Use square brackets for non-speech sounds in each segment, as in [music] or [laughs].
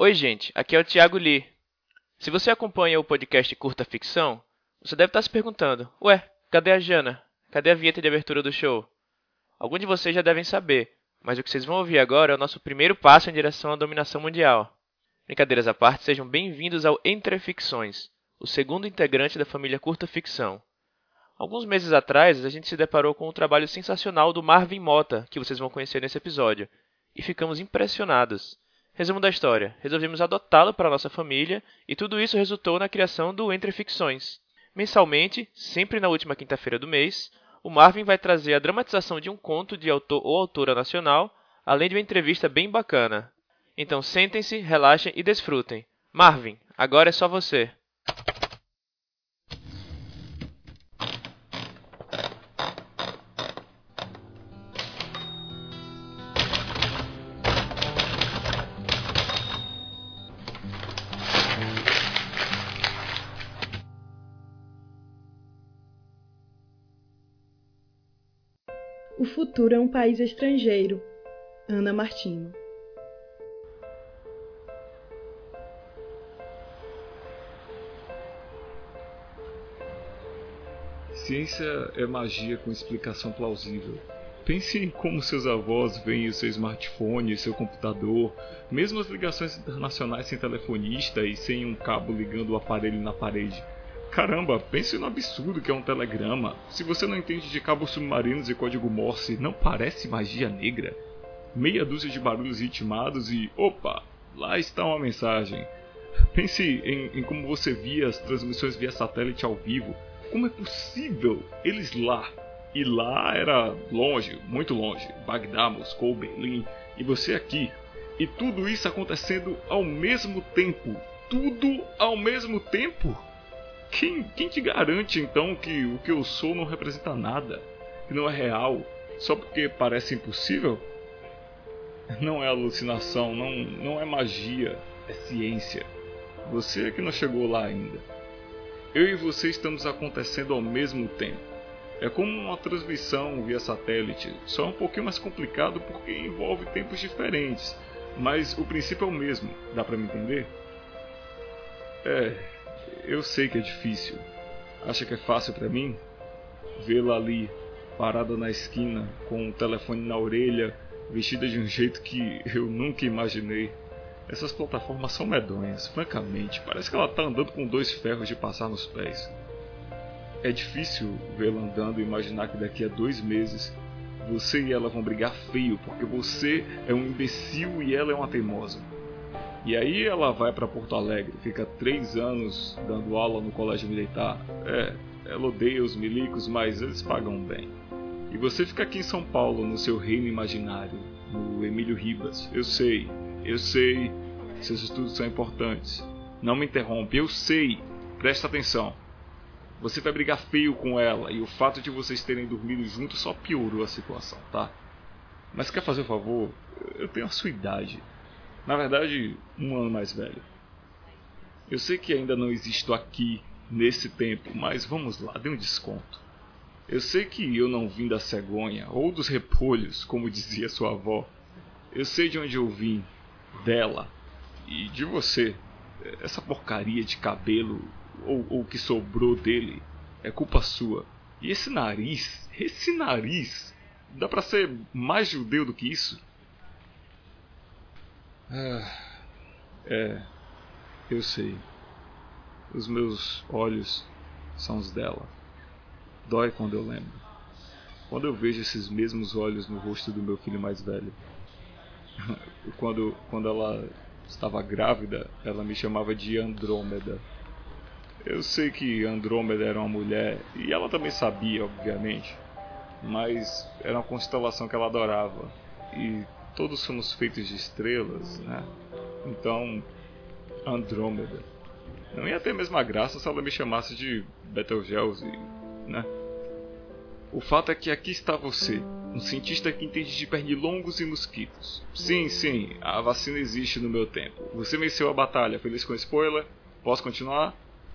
Oi, gente, aqui é o Thiago Lee. Se você acompanha o podcast Curta Ficção, você deve estar se perguntando: Ué, cadê a Jana? Cadê a vinheta de abertura do show? Alguns de vocês já devem saber, mas o que vocês vão ouvir agora é o nosso primeiro passo em direção à dominação mundial. Brincadeiras à parte, sejam bem-vindos ao Entre Ficções, o segundo integrante da família Curta Ficção. Alguns meses atrás, a gente se deparou com um trabalho sensacional do Marvin Mota, que vocês vão conhecer nesse episódio, e ficamos impressionados. Resumo da história: resolvemos adotá-lo para nossa família e tudo isso resultou na criação do Entre Ficções. Mensalmente, sempre na última quinta-feira do mês, o Marvin vai trazer a dramatização de um conto de autor ou autora nacional, além de uma entrevista bem bacana. Então sentem-se, relaxem e desfrutem. Marvin, agora é só você. O futuro é um país estrangeiro. Ana Martino. Ciência é magia com explicação plausível. Pense em como seus avós veem o seu smartphone, seu computador, mesmo as ligações internacionais sem telefonista e sem um cabo ligando o aparelho na parede. Caramba, pense no absurdo que é um telegrama. Se você não entende de cabos submarinos e código Morse, não parece magia negra? Meia dúzia de barulhos ritmados e. opa! Lá está uma mensagem. Pense em, em como você via as transmissões via satélite ao vivo. Como é possível eles lá? E lá era longe, muito longe Bagdá, Moscou, Berlim, e você aqui. E tudo isso acontecendo ao mesmo tempo. Tudo ao mesmo tempo? Quem, quem te garante então que o que eu sou não representa nada? Que não é real? Só porque parece impossível? Não é alucinação, não, não é magia, é ciência. Você é que não chegou lá ainda. Eu e você estamos acontecendo ao mesmo tempo. É como uma transmissão via satélite, só um pouquinho mais complicado porque envolve tempos diferentes, mas o princípio é o mesmo. Dá para me entender? É, eu sei que é difícil. Acha que é fácil para mim? Vê-la ali, parada na esquina, com o telefone na orelha, vestida de um jeito que eu nunca imaginei. Essas plataformas são medonhas, francamente. Parece que ela tá andando com dois ferros de passar nos pés. É difícil vê-la andando e imaginar que daqui a dois meses você e ela vão brigar feio, porque você é um imbecil e ela é uma teimosa. E aí ela vai para Porto Alegre, fica três anos dando aula no colégio militar. É, ela odeia os milicos, mas eles pagam bem. E você fica aqui em São Paulo, no seu reino imaginário, no Emílio Ribas. Eu sei, eu sei, seus estudos são importantes. Não me interrompe, eu sei. Presta atenção. Você vai brigar feio com ela e o fato de vocês terem dormido juntos só piorou a situação, tá? Mas quer fazer um favor? Eu tenho a sua idade. Na verdade, um ano mais velho. Eu sei que ainda não existo aqui nesse tempo, mas vamos lá, dê um desconto. Eu sei que eu não vim da cegonha ou dos repolhos, como [laughs] dizia sua avó. Eu sei de onde eu vim, dela e de você. Essa porcaria de cabelo ou o que sobrou dele é culpa sua. E esse nariz, esse nariz, dá para ser mais judeu do que isso? Ah, é, eu sei. Os meus olhos são os dela. Dói quando eu lembro. Quando eu vejo esses mesmos olhos no rosto do meu filho mais velho. [laughs] quando, quando ela estava grávida, ela me chamava de Andrômeda. Eu sei que Andrômeda era uma mulher, e ela também sabia, obviamente, mas era uma constelação que ela adorava. E todos somos feitos de estrelas, né? Então, Andrômeda. Não ia ter a mesma graça se ela me chamasse de Betelgeuse, né? O fato é que aqui está você, um cientista que entende de pernilongos e mosquitos. Sim, sim, a vacina existe no meu tempo. Você venceu a batalha, feliz com spoiler? Posso continuar?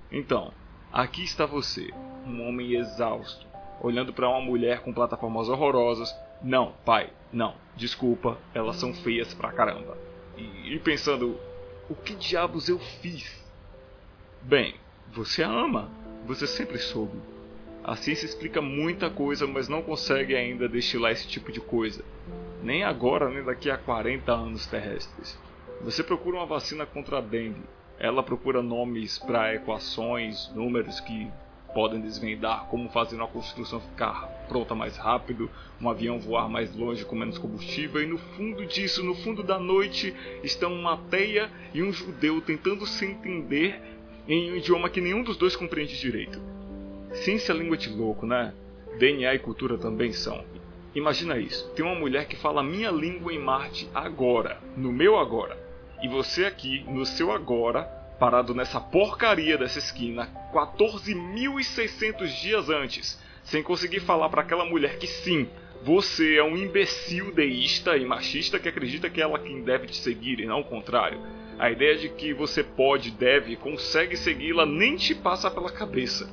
Então, aqui está você, um homem exausto, olhando para uma mulher com plataformas horrorosas. Não, pai, não, desculpa, elas são feias pra caramba. E, e pensando, O que diabos eu fiz? Bem, você a ama. Você sempre soube. A ciência explica muita coisa, mas não consegue ainda destilar esse tipo de coisa. Nem agora, nem daqui a 40 anos terrestres. Você procura uma vacina contra a dengue. Ela procura nomes para equações, números que podem desvendar como fazer uma construção ficar pronta mais rápido, um avião voar mais longe com menos combustível, e no fundo disso, no fundo da noite, estão uma teia e um judeu tentando se entender em um idioma que nenhum dos dois compreende direito. Ciência é língua de louco, né? DNA e cultura também são. Imagina isso: tem uma mulher que fala minha língua em Marte agora, no meu agora, e você aqui, no seu agora, parado nessa porcaria dessa esquina 14.600 dias antes, sem conseguir falar para aquela mulher que sim, você é um imbecil deísta e machista que acredita que ela quem deve te seguir e não o contrário. A ideia de que você pode, deve, consegue segui-la nem te passa pela cabeça.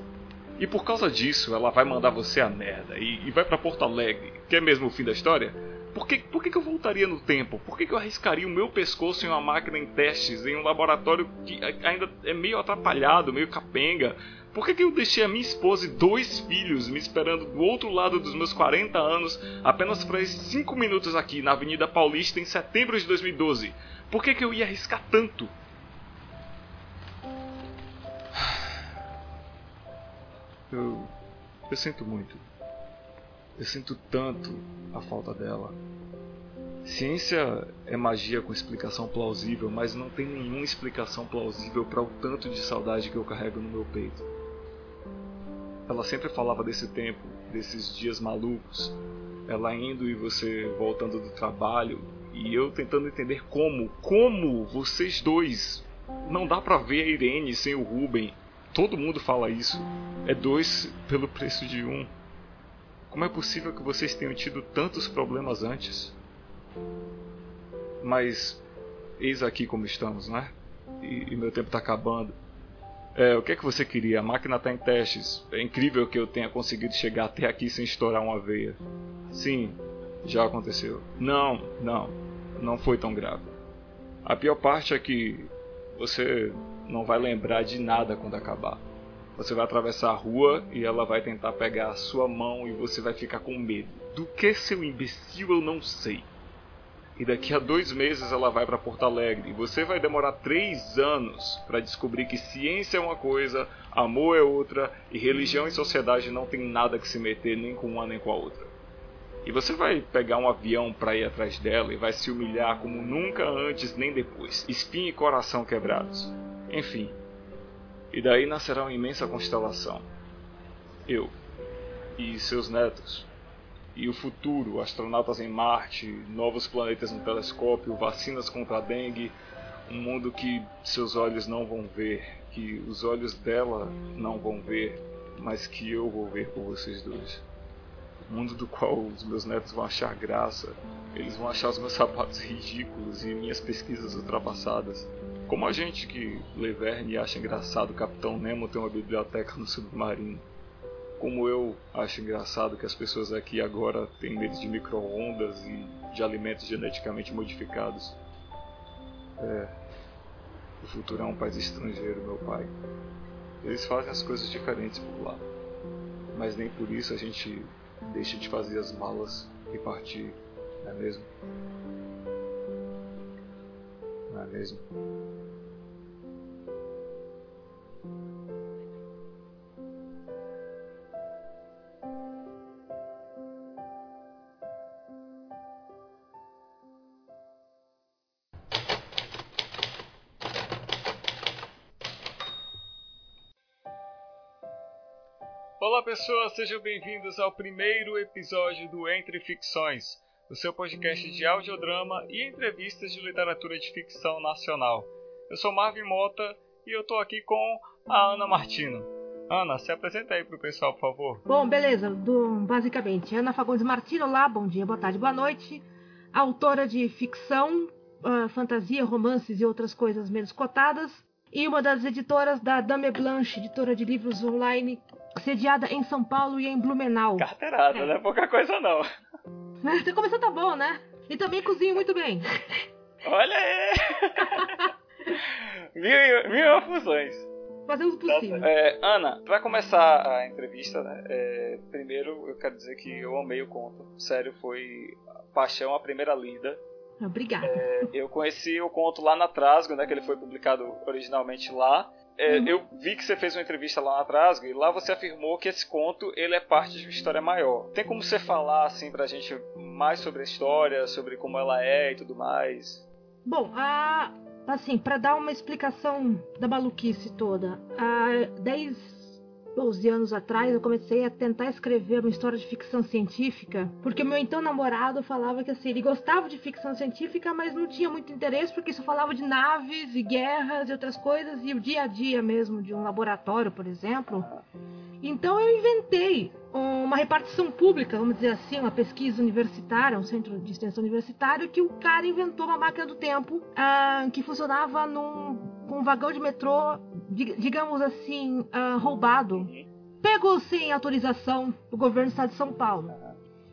E por causa disso, ela vai mandar você a merda e, e vai para Porto Alegre. Quer mesmo o fim da história? Por que, por que, que eu voltaria no tempo? Por que, que eu arriscaria o meu pescoço em uma máquina em testes, em um laboratório que ainda é meio atrapalhado, meio capenga? Por que, que eu deixei a minha esposa e dois filhos me esperando do outro lado dos meus 40 anos apenas para esses 5 minutos aqui na Avenida Paulista em setembro de 2012? Por que, que eu ia arriscar tanto? Eu. Eu sinto muito. Eu sinto tanto a falta dela. Ciência é magia com explicação plausível, mas não tem nenhuma explicação plausível para o tanto de saudade que eu carrego no meu peito. Ela sempre falava desse tempo, desses dias malucos, ela indo e você voltando do trabalho, e eu tentando entender como, como vocês dois. Não dá pra ver a Irene sem o Ruben. Todo mundo fala isso. É dois pelo preço de um. Como é possível que vocês tenham tido tantos problemas antes? Mas eis aqui como estamos, né? E, e meu tempo está acabando. É, o que é que você queria? A máquina está em testes. É incrível que eu tenha conseguido chegar até aqui sem estourar uma veia. Sim, já aconteceu. Não, não, não foi tão grave. A pior parte é que você não vai lembrar de nada quando acabar. Você vai atravessar a rua e ela vai tentar pegar a sua mão e você vai ficar com medo. Do que seu imbecil eu não sei. E daqui a dois meses ela vai para Porto Alegre. E você vai demorar três anos para descobrir que ciência é uma coisa, amor é outra e religião e sociedade não tem nada que se meter nem com uma nem com a outra. E você vai pegar um avião para ir atrás dela e vai se humilhar como nunca antes nem depois, espinho e coração quebrados. Enfim, e daí nascerá uma imensa constelação. Eu e seus netos. E o futuro, astronautas em Marte, novos planetas no telescópio, vacinas contra a dengue, um mundo que seus olhos não vão ver, que os olhos dela não vão ver, mas que eu vou ver por vocês dois. Um mundo do qual os meus netos vão achar graça, eles vão achar os meus sapatos ridículos e minhas pesquisas ultrapassadas. Como a gente que lê Verne acha engraçado o Capitão Nemo ter uma biblioteca no submarino. Como eu acho engraçado que as pessoas aqui agora têm medo de micro-ondas e de alimentos geneticamente modificados. É. O futuro é um país estrangeiro, meu pai. Eles fazem as coisas diferentes por lá. Mas nem por isso a gente deixa de fazer as malas e partir, não é mesmo? Não é mesmo? Olá pessoas, sejam bem-vindos ao primeiro episódio do Entre Ficções, o seu podcast de audiodrama e entrevistas de literatura de ficção nacional. Eu sou Marvin Mota e eu tô aqui com a Ana Martino. Ana, se apresenta aí pro pessoal, por favor. Bom, beleza. Do, basicamente, Ana Fagundes Martino, lá, bom dia, boa tarde, boa noite. Autora de ficção, uh, fantasia, romances e outras coisas menos cotadas. E uma das editoras da Dame Blanche, editora de livros online, sediada em São Paulo e em Blumenau. Carteirada, é. não é pouca coisa não. Você começou tá bom, né? E também cozinho muito bem. Olha aí! mil, mil funções. Fazemos o possível. É, Ana, pra começar a entrevista, né, é, primeiro eu quero dizer que eu amei o conto. Sério, foi paixão à primeira lida. Obrigada. É, eu conheci o conto lá na Trasgo, né, que ele foi publicado originalmente lá. É, uhum. Eu vi que você fez uma entrevista lá na Trasgo e lá você afirmou que esse conto ele é parte de uma história maior. Tem como você falar assim pra gente mais sobre a história, sobre como ela é e tudo mais? Bom, a, assim, para dar uma explicação da maluquice toda, há 10 12 anos atrás, eu comecei a tentar escrever uma história de ficção científica, porque meu então namorado falava que assim, ele gostava de ficção científica, mas não tinha muito interesse porque isso falava de naves e guerras e outras coisas e o dia a dia mesmo de um laboratório, por exemplo. Então eu inventei uma repartição pública, vamos dizer assim, uma pesquisa universitária, um centro de extensão universitário, que o cara inventou uma máquina do tempo ah, que funcionava num um vagão de metrô, digamos assim, uh, roubado. Pegou sem autorização do governo do estado de São Paulo.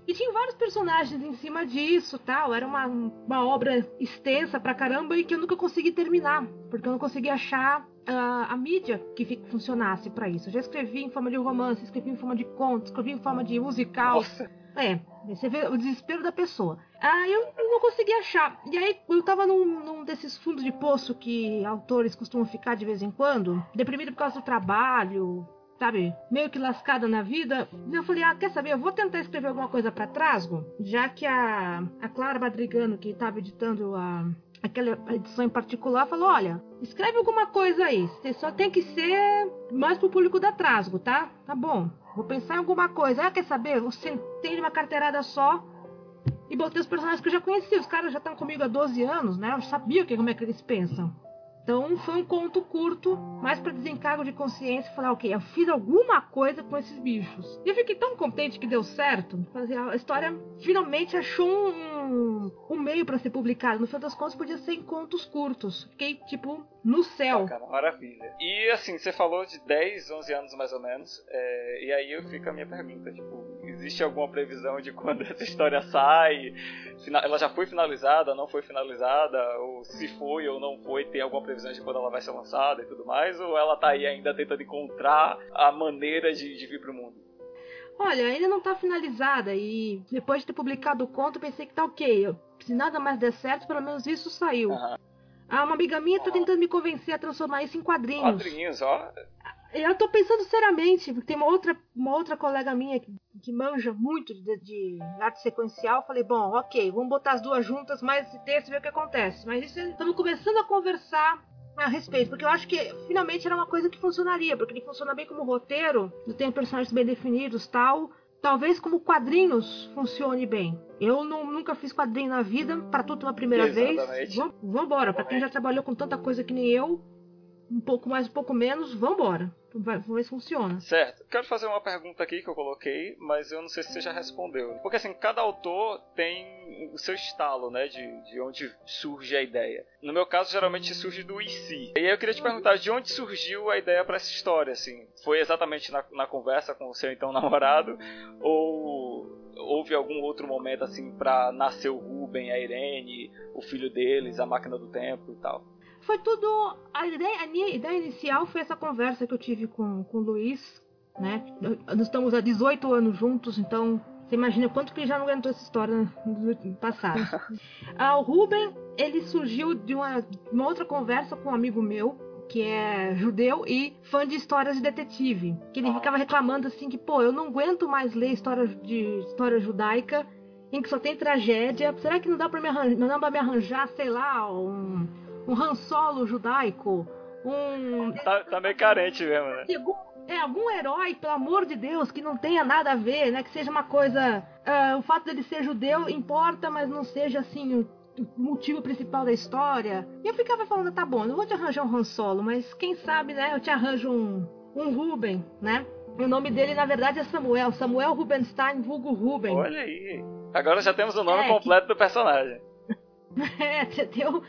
E tinha vários personagens em cima disso, tal. Era uma, uma obra extensa pra caramba e que eu nunca consegui terminar, porque eu não consegui achar uh, a mídia que funcionasse para isso. Eu já escrevi em forma de romance, escrevi em forma de conto, escrevi em forma de musical. Nossa. É, você vê o desespero da pessoa. Ah, eu não consegui achar. E aí eu tava num, num, desses fundos de poço que autores costumam ficar de vez em quando, deprimido por causa do trabalho, sabe, meio que lascada na vida. E eu falei, ah, quer saber, eu vou tentar escrever alguma coisa para Trasgo, já que a, a Clara Madrigano, que estava editando a, aquela edição em particular, falou: olha, escreve alguma coisa aí. Você só tem que ser mais pro público da Trasgo, tá? Tá bom. Vou pensar em alguma coisa. Ah, quer saber? Eu sentei numa carteirada só e botei os personagens que eu já conhecia. Os caras já estão comigo há 12 anos, né? Eu sabia que, como é que eles pensam. Então foi um conto curto, mais para desencargo de consciência, falar, ok, eu fiz alguma coisa com esses bichos. E eu fiquei tão contente que deu certo. A história finalmente achou um, um meio para ser publicada. No final das contas, podia ser em contos curtos. Fiquei, tipo, no céu. Bacana, maravilha. E assim, você falou de 10, 11 anos mais ou menos. É, e aí fica a minha pergunta, tipo, existe alguma previsão de quando [laughs] essa história sai? Ela já foi finalizada, não foi finalizada? Ou se foi ou não foi, tem alguma previsão de quando ela vai ser lançada e tudo mais? Ou ela tá aí ainda tentando encontrar a maneira de, de vir pro mundo? Olha, ainda não tá finalizada e depois de ter publicado o conto, pensei que tá ok. Se nada mais der certo, pelo menos isso saiu. Uhum. Ah, uma amiga minha tá tentando me convencer a transformar isso em quadrinhos. Quadrinhos, ó. Eu tô pensando seriamente, porque tem uma outra, uma outra colega minha que, que manja muito de, de, arte sequencial. Falei, bom, ok, vamos botar as duas juntas, mais esse texto e ver o que acontece. Mas isso estamos começando a conversar a respeito, porque eu acho que finalmente era uma coisa que funcionaria, porque ele funciona bem como roteiro, tem personagens bem definidos tal. Talvez como quadrinhos funcione bem. Eu não, nunca fiz quadrinho na vida, para tudo uma primeira Exatamente. vez. Vamos embora, para quem já trabalhou com tanta coisa que nem eu, um pouco mais, um pouco menos, vambora. Vamos ver se funciona. Certo. Quero fazer uma pergunta aqui que eu coloquei, mas eu não sei se você já respondeu. Porque assim, cada autor tem o seu estalo, né? De, de onde surge a ideia. No meu caso, geralmente surge do IC. E aí eu queria te perguntar, de onde surgiu a ideia para essa história, assim? Foi exatamente na, na conversa com o seu então [laughs] namorado? Ou houve algum outro momento, assim, para nascer o Ruben, a Irene, o filho deles, a máquina do tempo e tal? Foi tudo. A, ideia, a minha ideia inicial foi essa conversa que eu tive com, com o Luiz, né? Nós estamos há 18 anos juntos, então você imagina quanto que ele já não aguentou essa história no passado. [laughs] ah, o Ruben, ele surgiu de uma, uma outra conversa com um amigo meu, que é judeu e fã de histórias de detetive. Que ele ficava reclamando assim que, pô, eu não aguento mais ler história de história judaica em que só tem tragédia. Será que não dá para me arranjar, não dá pra me arranjar, sei lá, um um Han Solo judaico, um. Tá, tá meio carente mesmo, né? É, algum herói, pelo amor de Deus, que não tenha nada a ver, né? Que seja uma coisa. Uh, o fato dele ser judeu importa, mas não seja assim o, o motivo principal da história. E eu ficava falando, tá bom, não vou te arranjar um Han Solo, mas quem sabe, né? Eu te arranjo um, um Ruben, né? O nome dele, na verdade, é Samuel. Samuel Rubenstein, vulgo Ruben. Olha aí. Agora já temos o nome é, completo que... do personagem. [laughs] é, você deu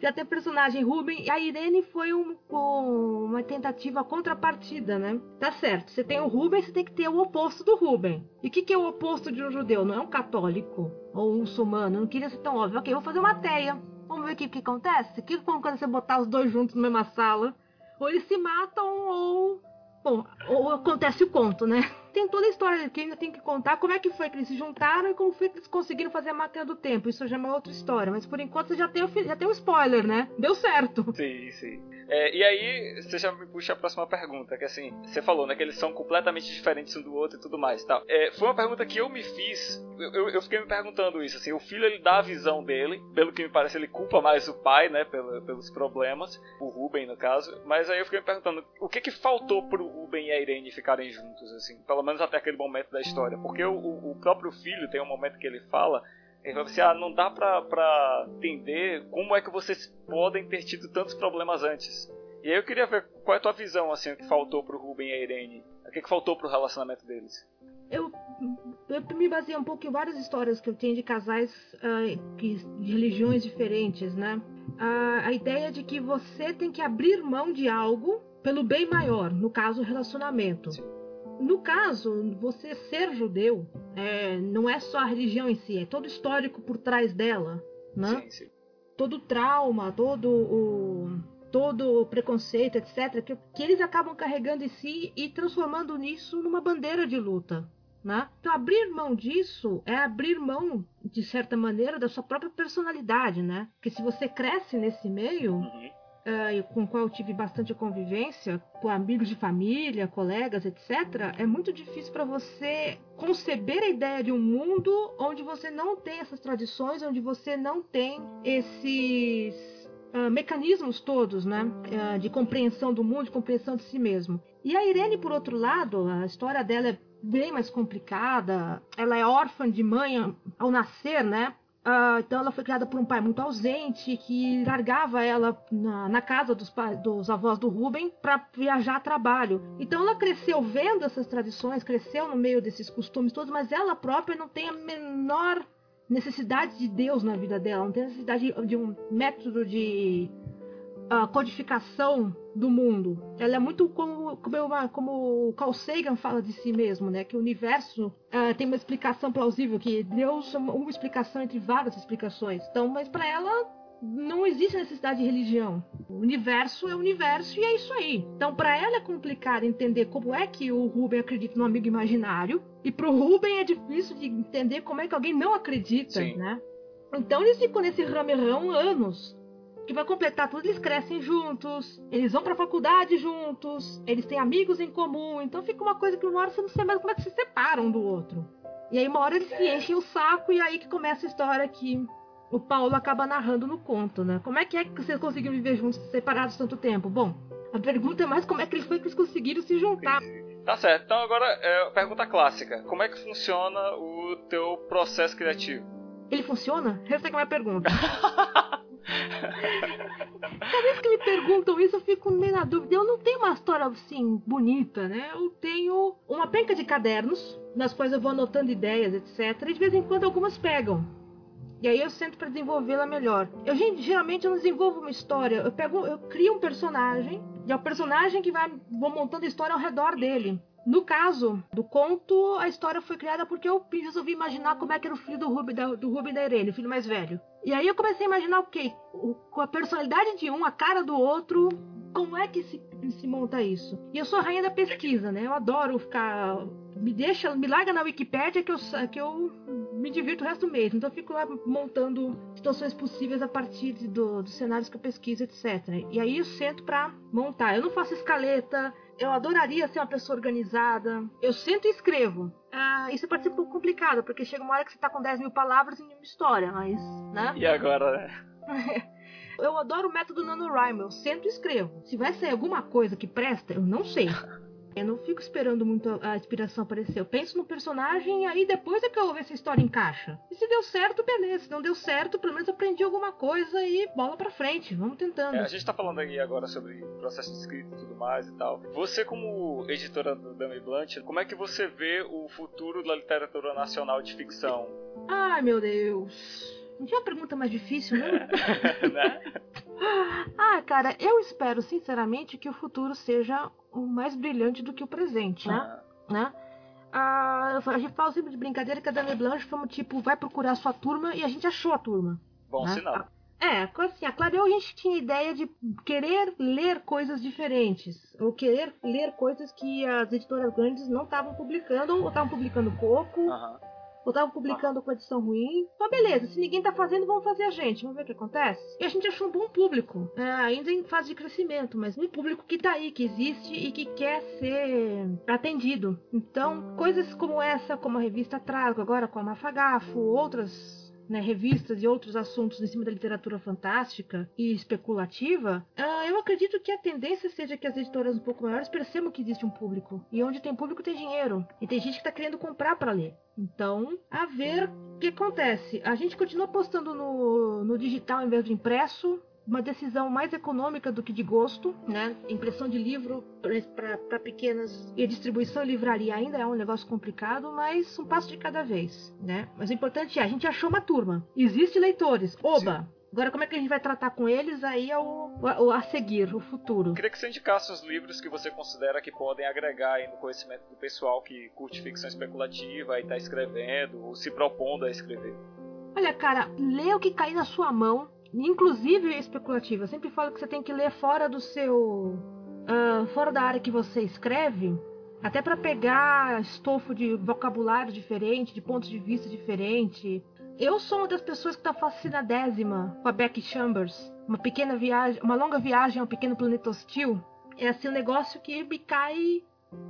já tem personagem Ruben. E a Irene foi um, um, uma tentativa contrapartida, né? Tá certo. Você tem o Ruben, você tem que ter o oposto do Ruben. E o que, que é o oposto de um judeu? Não é um católico ou um muçulmano. Não queria ser tão óbvio. Ok, vou fazer uma teia. Vamos ver o que, que acontece? O que quando você botar os dois juntos na mesma sala? Ou eles se matam ou. Bom, ou acontece o conto, né? Tem toda a história que ainda tem que contar como é que foi que eles se juntaram e como foi que eles conseguiram fazer a máquina do tempo. Isso já é uma outra história. Mas por enquanto já tem o, já tem o spoiler, né? Deu certo. Sim, sim. É, e aí, você já me puxa a próxima pergunta, que assim, você falou, né, que eles são completamente diferentes um do outro e tudo mais, tal. É, foi uma pergunta que eu me fiz, eu, eu, fiquei me perguntando isso, assim, o filho, ele dá a visão dele, pelo que me parece, ele culpa mais o pai, né, pelo, pelos problemas, o Ruben, no caso, mas aí eu fiquei me perguntando, o que que faltou pro Ruben e a Irene ficarem juntos, assim, pelo menos até aquele momento da história, porque o, o próprio filho tem um momento que ele fala ele falou assim: ah, não dá pra, pra entender como é que vocês podem ter tido tantos problemas antes. E aí eu queria ver qual é a tua visão, assim, o que faltou pro Ruben e a Irene. O que, que faltou pro relacionamento deles. Eu, eu me baseei um pouco em várias histórias que eu tenho de casais uh, que, de religiões diferentes, né? Uh, a ideia de que você tem que abrir mão de algo pelo bem maior, no caso, o relacionamento. Sim no caso, você ser judeu é, não é só a religião em si, é todo o histórico por trás dela, né? Sim, sim. Todo o trauma, todo o todo o preconceito, etc, que, que eles acabam carregando em si e transformando nisso numa bandeira de luta, né? Então abrir mão disso é abrir mão de certa maneira da sua própria personalidade, né? Porque se você cresce nesse meio, uhum uh, com o qual eu tive bastante convivência, com amigos de família, colegas, etc., é muito difícil para você conceber a ideia de um mundo onde você não tem essas tradições, onde você não tem esses uh, mecanismos todos, né, uh, de compreensão do mundo, de compreensão de si mesmo. E a Irene, por outro lado, a história dela é bem mais complicada. Ela é órfã de mãe ao nascer, né? Uh, então ela foi criada por um pai muito ausente que largava ela na, na casa dos, dos, avós do Ruben para viajar a trabalho. Então ela cresceu vendo essas tradições, cresceu no meio desses costumes todos, mas ela própria não tem a menor necessidade de Deus na vida dela, não tem necessidade de, de um método de uh, codificação do mundo. Ela é muito como, como, eu, como o Carl Sagan fala de si mesmo, né? Que o universo uh, tem uma explicação plausível, que Deus é uma explicação entre várias explicações. Então, mas para ela não existe necessidade de religião. O universo é o universo e é isso aí. Então, para ela é complicado entender como é que o Ruben acredita no amigo imaginário, e pro Ruben é difícil de entender como é que alguém não acredita, Sim. né? Então eles ficam nesse ramerrão anos que vai completar tudo, eles crescem juntos, eles vão pra faculdade juntos, eles têm amigos em comum, então fica uma coisa que uma hora você não sabe mais como é que se separam um do outro. E aí uma hora eles se enchem o saco e aí que começa a história que o Paulo acaba narrando no conto, né? Como é que é que vocês conseguiram viver juntos, separados tanto tempo? Bom, a pergunta é mais como é que foi que eles conseguiram se juntar. Tá certo. Então agora é pergunta clássica. Como é que funciona o teu processo criativo? Ele funciona? Essa é a minha pergunta. [laughs] Cada vez que me perguntam isso, eu fico meio na dúvida. Eu não tenho uma história assim bonita, né? Eu tenho uma penca de cadernos, nas quais eu vou anotando ideias, etc. E de vez em quando algumas pegam. E aí eu sento para desenvolvê-la melhor. Eu geralmente eu não desenvolvo uma história. Eu pego, eu crio um personagem e é o personagem que vai vou montando a história ao redor dele. No caso do conto, a história foi criada porque eu resolvi imaginar como é que era o filho do Ruben, da, do da Irene, o filho mais velho. E aí eu comecei a imaginar o quê? Com a personalidade de um, a cara do outro, como é que se, se monta isso? E eu sou a rainha da pesquisa, né? Eu adoro ficar. Me deixa, me larga na Wikipédia que eu, que eu me divirto o resto do mês. Então eu fico lá montando situações possíveis a partir do, dos cenários que eu pesquiso, etc. E aí eu sento pra montar. Eu não faço escaleta, eu adoraria ser uma pessoa organizada. Eu sento e escrevo. Ah, isso pode ser um pouco complicado, porque chega uma hora que você tá com 10 mil palavras em uma história, mas. né? E agora, né? [laughs] eu adoro o método NaNoWriMo. Eu sento e escrevo. Se vai sair alguma coisa que presta, eu não sei. [laughs] Eu não fico esperando muito a inspiração aparecer. Eu penso no personagem e aí depois é que eu vou ver se a história encaixa. E se deu certo, beleza. Se não deu certo, pelo menos aprendi alguma coisa e bola pra frente. Vamos tentando. É, a gente tá falando aí agora sobre processo de escrita e tudo mais e tal. Você, como editora do Dummy Blunt, como é que você vê o futuro da literatura nacional de ficção? Ai, meu Deus. Não tinha uma pergunta mais difícil, né? [laughs] né? ah, cara, eu espero sinceramente que o futuro seja mais brilhante do que o presente, né? Ah. né? Ah, a gente fala sempre de brincadeira que a Dame Blanche foi tipo, vai procurar sua turma e a gente achou a turma. Bom né? sinal. É, assim, a Clareou a gente tinha ideia de querer ler coisas diferentes, ou querer ler coisas que as editoras grandes não estavam publicando, ou estavam publicando pouco. Ou estavam publicando com edição ruim. Mas beleza, se ninguém tá fazendo, vamos fazer a gente, vamos ver o que acontece. E a gente achou um bom público, é, ainda em fase de crescimento, mas um público que tá aí, que existe e que quer ser atendido. Então, coisas como essa, como a revista Trago, agora com a Mafagafo, outras né, revistas e outros assuntos em cima da literatura fantástica e especulativa, ah, eu acredito que a tendência seja que as editoras um pouco maiores percebam que existe um público. E onde tem público tem dinheiro. E tem gente que está querendo comprar para ler. Então, a ver o que acontece. A gente continua postando no, no digital em vez do impresso uma decisão mais econômica do que de gosto, né? Impressão de livro para pequenas e distribuição em livraria ainda é um negócio complicado, mas um passo de cada vez, né? Mas o importante é a gente achou uma turma, existe leitores, oba. Agora, como é que a gente vai tratar com eles? Aí é o, o a seguir, o futuro. Queria que você indicasse os livros que você considera que podem agregar no conhecimento do pessoal que curte ficção especulativa e está escrevendo, ou se propondo a escrever. Olha, cara, lê o que cair na sua mão inclusive especulativa. Eu sempre falo que você tem que ler fora do seu. Uh, fora da área que você escreve, até para pegar estofo de vocabulário diferente, de pontos de vista diferente. Eu sou uma das pessoas que está fascinadésima com a Becky Chambers. Uma pequena viagem, uma longa viagem ao pequeno planeta hostil. É assim um negócio que me cai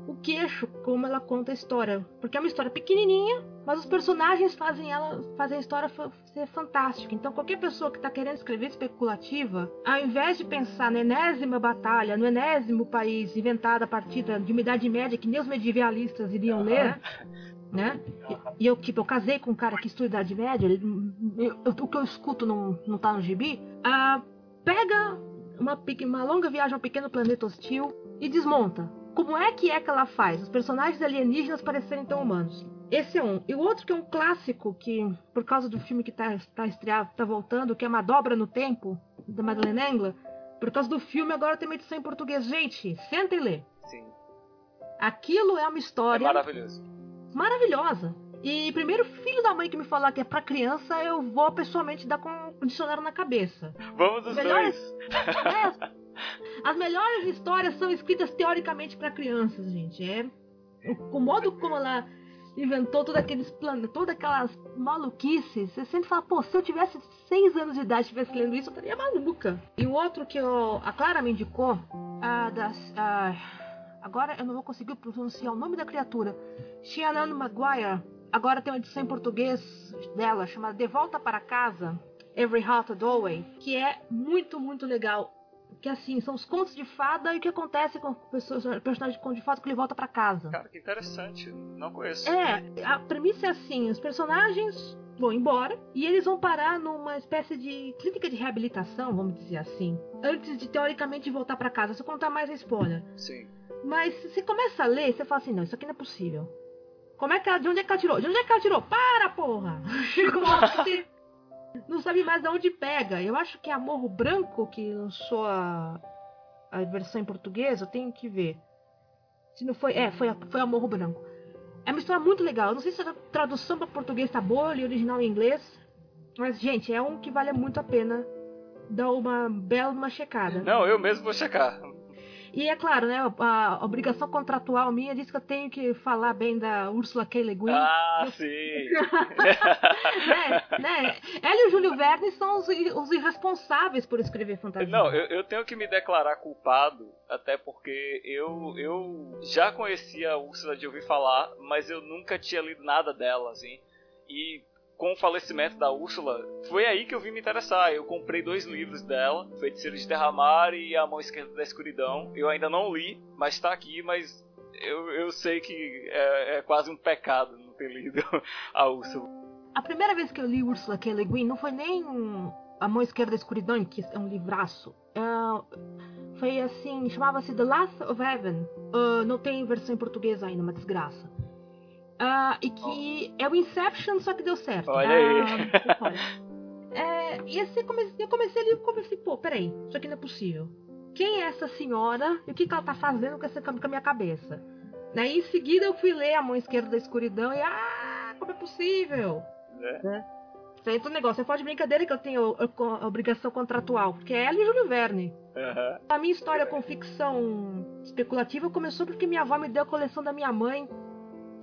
o queixo como ela conta a história, porque é uma história pequenininha, mas os personagens fazem ela fazem a história ser fantástica. Então qualquer pessoa que está querendo escrever especulativa, ao invés de pensar na enésima batalha, no enésimo país inventado a partir de uma idade média que nem os medievalistas iriam ler, né? E, e eu tipo eu casei com um cara que estuda idade média, ele, eu, o que eu escuto não não tá no gibi. Ah, pega uma, uma longa viagem ao pequeno planeta hostil e desmonta como é que é que ela faz os personagens alienígenas parecerem tão humanos? Esse é um. E o outro que é um clássico, que por causa do filme que tá, tá estreado, tá voltando, que é Uma Dobra no Tempo, da Madeleine Engler, por causa do filme agora tem uma edição em português. Gente, senta e lê. Sim. Aquilo é uma história... É maravilhoso. Maravilhosa. E primeiro filho da mãe que me falar que é pra criança, eu vou pessoalmente dar com um dicionário na cabeça. Vamos os Melhores- dois. É, [laughs] as melhores histórias são escritas teoricamente para crianças, gente. É o, modo como ela inventou todos aqueles planos, todas aquelas maluquices. Você sempre fala, pô, se eu tivesse seis anos de idade e estivesse lendo isso, eu estaria maluca. E o outro que eu, a Clara me indicou, a das, a, agora eu não vou conseguir pronunciar o nome da criatura, Shannon Maguire. Agora tem uma edição em português dela chamada De Volta para Casa. Every Heart a Doorway, que é muito, muito legal. Que assim, são os contos de fada e o que acontece com o perso- o personagem de conto de fada que ele volta pra casa. Cara, que interessante. Não conheço. É, a premissa é assim: os personagens vão embora e eles vão parar numa espécie de clínica de reabilitação, vamos dizer assim, antes de teoricamente voltar pra casa. Se eu contar mais é spoiler. Sim. Mas você começa a ler, você fala assim: não, isso aqui não é possível. Como é que ela, de onde é que ela tirou? De onde é que ela tirou? Para, porra! [laughs] Que você não sabe mais de onde pega. Eu acho que é a Morro Branco que lançou a, a versão em português, eu tenho que ver. Se não foi. É, foi a, foi a Morro Branco. É uma história muito legal. Eu não sei se a tradução para português tá boa, e original em inglês. Mas, gente, é um que vale muito a pena dar uma bela uma checada. Não, eu mesmo vou checar. E é claro, né? A, a obrigação contratual minha diz que eu tenho que falar bem da Ursula K. Le Guin. Ah, sim. [laughs] né, né? Ela e o Júlio Verne são os, os irresponsáveis por escrever fantasia. Não, eu, eu tenho que me declarar culpado, até porque eu, eu já conhecia a Úrsula de ouvir falar, mas eu nunca tinha lido nada dela, assim. E com o falecimento da Úrsula, foi aí que eu vim me interessar. Eu comprei dois livros dela, Feiticeiro de Derramar e A Mão Esquerda da Escuridão. Eu ainda não li, mas tá aqui, mas eu, eu sei que é, é quase um pecado não ter lido [laughs] a Úrsula. A primeira vez que eu li Ursula K. Le Guin não foi nem A Mão Esquerda da Escuridão, que é um livraço. Ah, foi assim, chamava-se The Last of Heaven. Ah, não tem versão em português ainda, uma desgraça. Ah, e que é o Inception, só que deu certo. Olha Ah, aí. olha. É, e assim, comecei, eu comecei ali e comecei, pô, peraí, isso aqui não é possível. Quem é essa senhora e o que, que ela tá fazendo com, essa, com a minha cabeça? Daí em seguida eu fui ler A Mão Esquerda da Escuridão e ah, como é possível? né? Isso aí é outro negócio. Você pode brincadeira que eu tenho a obrigação contratual, porque é ela e Júlio Verne. Aham. A minha história com ficção especulativa começou porque minha avó me deu a coleção da minha mãe,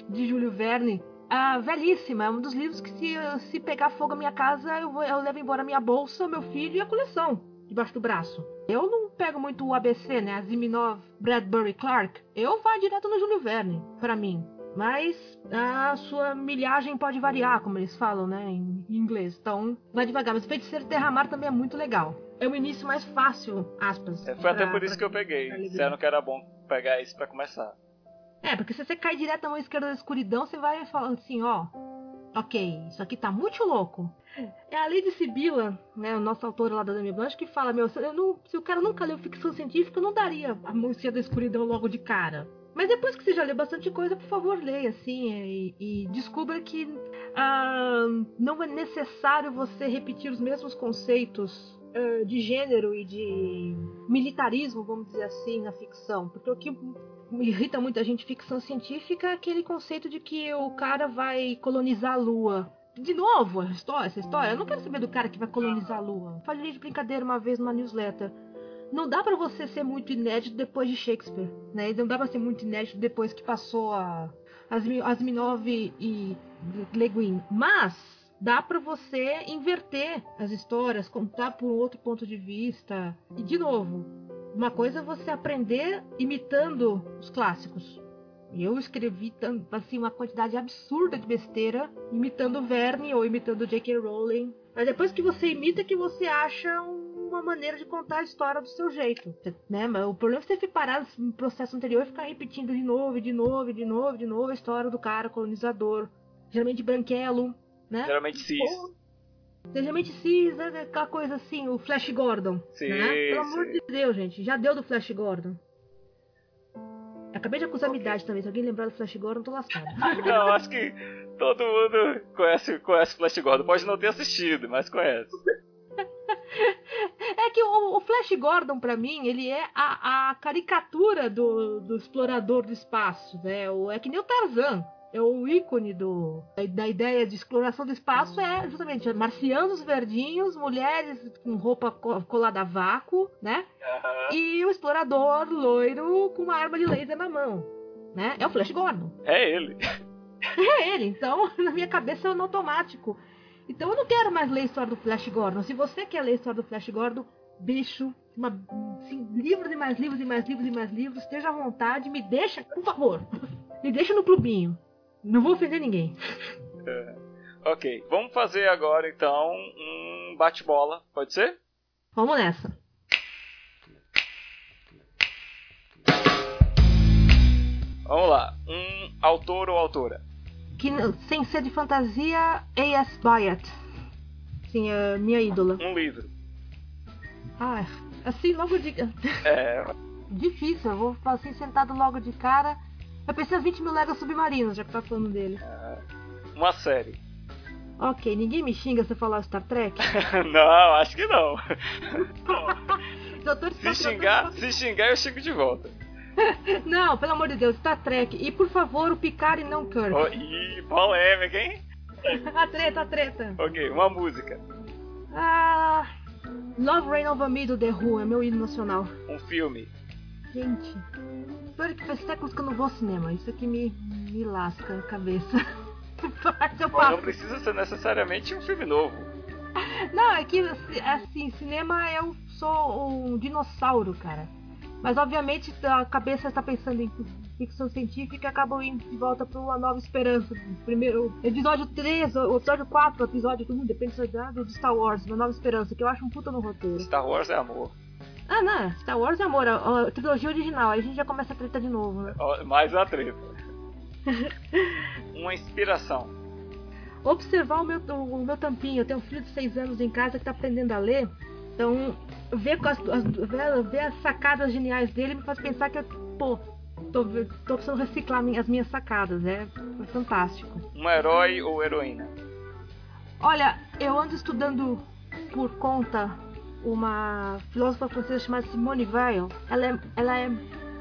de Júlio Verne. Ah, velhíssima, é um dos livros que se, se pegar fogo na minha casa, eu, vou, eu levo embora minha bolsa, meu filho e a coleção debaixo do braço. Eu não pego muito o ABC, né? Aziminov, Bradbury, Clark. Eu vou direto no Júlio Verne, pra mim. Mas a sua milhagem pode variar, como eles falam, né? Em inglês. Então, vai devagar. Mas Feiticeiro Terramar também é muito legal. É o início mais fácil, aspas. É, Foi até pra- por isso que eu peguei. Disseram que era bom pegar isso pra começar. É, porque se você cai direto na mão esquerda da escuridão, você vai falando assim, ó. Ok, isso aqui tá muito louco. É a Lady Sibila, né, o nosso autor lá da Dami Blanche, que fala, meu, se, não- se o cara nunca leu ficção científica, eu não daria a mão esquerda da escuridão logo de cara. Mas depois que você já leu bastante coisa, por favor, leia, assim, e, e descubra que ah, não é necessário você repetir os mesmos conceitos ah, de gênero e de militarismo, vamos dizer assim, na ficção. Porque o que irrita muita gente em ficção científica aquele conceito de que o cara vai colonizar a Lua. De novo, a história, essa história. Eu não quero saber do cara que vai colonizar a Lua. Falei de brincadeira uma vez numa newsletter. Não dá pra você ser muito inédito depois de Shakespeare, né? Não dá pra ser muito inédito depois que passou a Asminov e Le Guin. Mas dá pra você inverter as histórias, contar por outro ponto de vista. E de novo, uma coisa é você aprender imitando os clássicos. Eu escrevi assim uma quantidade absurda de besteira imitando Verne ou imitando J.K. Rowling. Mas depois que você imita que você acha uma maneira de contar a história do seu jeito, né? Mas o problema é você parar no processo anterior e ficar repetindo de novo, e de novo, e de novo, e de novo a história do cara colonizador, geralmente branquelo, né? Geralmente cis. Cis, né? aquela coisa assim, o Flash Gordon. Sim, né? Pelo amor sim. de Deus, gente. Já deu do Flash Gordon. Acabei de acusar minha idade também. Se alguém lembrar do Flash Gordon, tô lascado. [laughs] Não, acho que todo mundo conhece, conhece Flash Gordon. Pode não ter assistido, mas conhece. [laughs] É que o, o Flash Gordon, pra mim, ele é a, a caricatura do, do explorador do espaço, né? O, é que nem o Tarzan. É o ícone do, da, ideia de exploração do espaço é justamente marcianos verdinhos, mulheres com roupa co- colada a vácuo, né? E o explorador loiro com uma arma de laser na mão, né? É o Flash Gordon. É ele. É ele, então [laughs] na minha cabeça é no automático. Então eu não quero mais ler a história do Flash Gordon. Se você quer ler a história do Flash Gordon, bicho, uma, assim, livros e mais livros e mais livros e mais livros, esteja à vontade, me deixa, por favor, [laughs] me deixa no clubinho. Não vou ofender ninguém. Ok, vamos fazer agora então um bate-bola, pode ser? Vamos nessa. Vamos lá. Um autor ou autora? Que, sem ser de fantasia, A.S. Byatt. Sim, é minha ídola. Um livro. Ah, assim, logo de. É, [laughs] Difícil, eu vou assim sentado logo de cara. Eu pensei em 20 mil legas submarinos, já que tá falando dele. uma série. Ok, ninguém me xinga se eu falar Star Trek. [laughs] não, acho que não. [laughs] Doutor Se xingar, se xingar eu xingo de volta. [laughs] Não, pelo amor de Deus, Star Trek. E por favor, o Picard e não Kirk. Oh, ih, polêmica, hein? a treta, a treta. Ok, uma música. Ah. Love Rain Over Me do The Who é meu hino nacional. Um filme. Gente, pior que faz séculos que eu não vou ao cinema. Isso aqui me, me lasca a cabeça. [laughs] Bom, não precisa ser necessariamente um filme novo. [laughs] Não, é que assim, cinema eu sou um dinossauro, cara. Mas obviamente a cabeça está pensando em ficção científica e acabam indo de volta para uma nova esperança. Primeiro, episódio 3, o episódio 4, o episódio 1, depende se é do Star Wars, uma nova esperança, que eu acho um puta no roteiro. Star Wars é amor. Ah, não, Star Wars é amor, a, a trilogia original, aí a gente já começa a treta de novo, né? Mais uma treta. [laughs] uma inspiração. observar o meu, o meu tampinho. Eu tenho um filho de 6 anos em casa que tá aprendendo a ler. Então, ver, as, as- ver, ver as sacadas geniais dele me faz pensar que eu, pô, tô, tô precisando reciclar minha- as minhas sacadas. É, é fantástico. Um herói ou heroína. Olha, eu ando estudando por conta uma filósofa francesa chamada Simone Weil. Ela é, ela é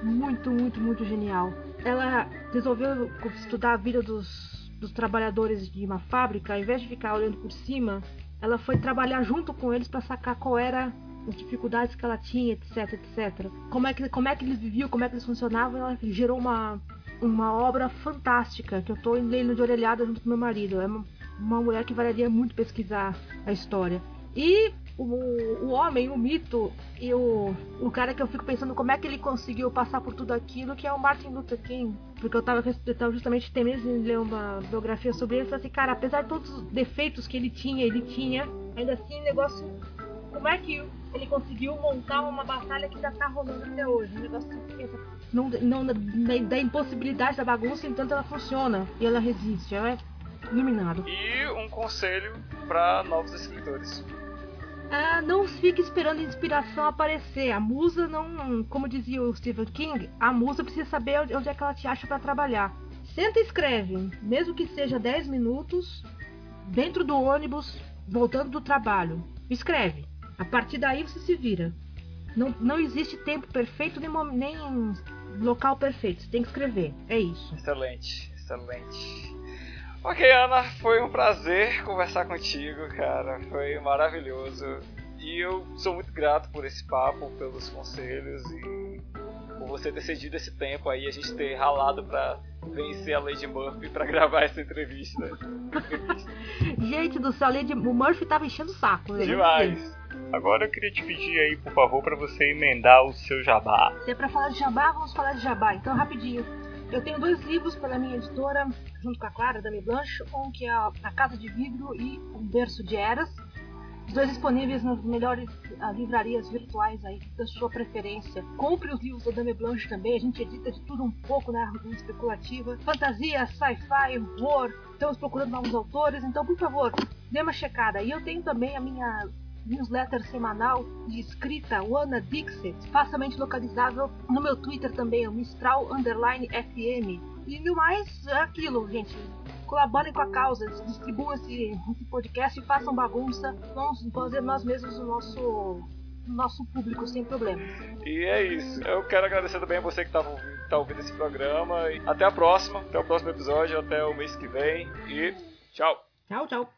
muito, muito, muito genial. Ela resolveu estudar a vida dos dos trabalhadores de uma fábrica, ao invés de ficar olhando por cima, ela foi trabalhar junto com eles para sacar qual era as dificuldades que ela tinha, etc, etc. Como é que, como é que eles viviam, como é que eles funcionavam, ela gerou uma, uma obra fantástica que eu estou lendo de orelhada junto com meu marido. É uma, uma mulher que valeria muito pesquisar a história. E o, o homem, o mito e o, o cara que eu fico pensando como é que ele conseguiu passar por tudo aquilo, que é o Martin Luther King. Porque eu tava, eu tava justamente temendo em ler uma biografia sobre ele e falei assim, cara, apesar de todos os defeitos que ele tinha, ele tinha, ainda assim negócio. Como é que ele conseguiu montar uma batalha que ainda tá rolando até hoje? Um negócio não, não, da, da impossibilidade da bagunça, entanto ela funciona e ela resiste, ela é iluminado. E um conselho para novos escritores. Ah, não fique esperando a inspiração aparecer. A musa não. Como dizia o Stephen King, a musa precisa saber onde é que ela te acha para trabalhar. Senta e escreve, mesmo que seja 10 minutos, dentro do ônibus, voltando do trabalho. Escreve. A partir daí você se vira. Não, não existe tempo perfeito nem, nem local perfeito. Você tem que escrever. É isso. Excelente, excelente. Ok, Ana, foi um prazer conversar contigo, cara. Foi maravilhoso. E eu sou muito grato por esse papo, pelos conselhos e por você ter cedido esse tempo aí, a gente ter ralado pra vencer a Lady Murphy pra gravar essa entrevista. [laughs] gente do céu, a Lady o Murphy tava enchendo o saco. Né? Demais. Agora eu queria te pedir aí, por favor, para você emendar o seu jabá. Se é pra falar de jabá, vamos falar de jabá. Então, rapidinho. Eu tenho dois livros pela minha editora, junto com a Clara, Dami Blanche, um que é A Casa de Vidro e O Berço de Eras. Os dois disponíveis nas melhores uh, livrarias virtuais aí da sua preferência. Compre os livros da Dame Blanche também, a gente edita de tudo um pouco na né, especulativa. Fantasia, sci-fi, horror, estamos procurando novos autores, então por favor, dê uma checada. E eu tenho também a minha newsletter semanal de escrita Wanna Dixit, facilmente localizável no meu Twitter também, o Mistral Underline FM. E no mais, é aquilo, gente. Colaborem com a causa, distribuam esse, esse podcast e façam bagunça. Vamos fazer nós mesmos o nosso nosso público sem problemas. E é isso. Eu quero agradecer também a você que está tá ouvindo esse programa. E até a próxima, até o próximo episódio, até o mês que vem. E tchau. Tchau, tchau.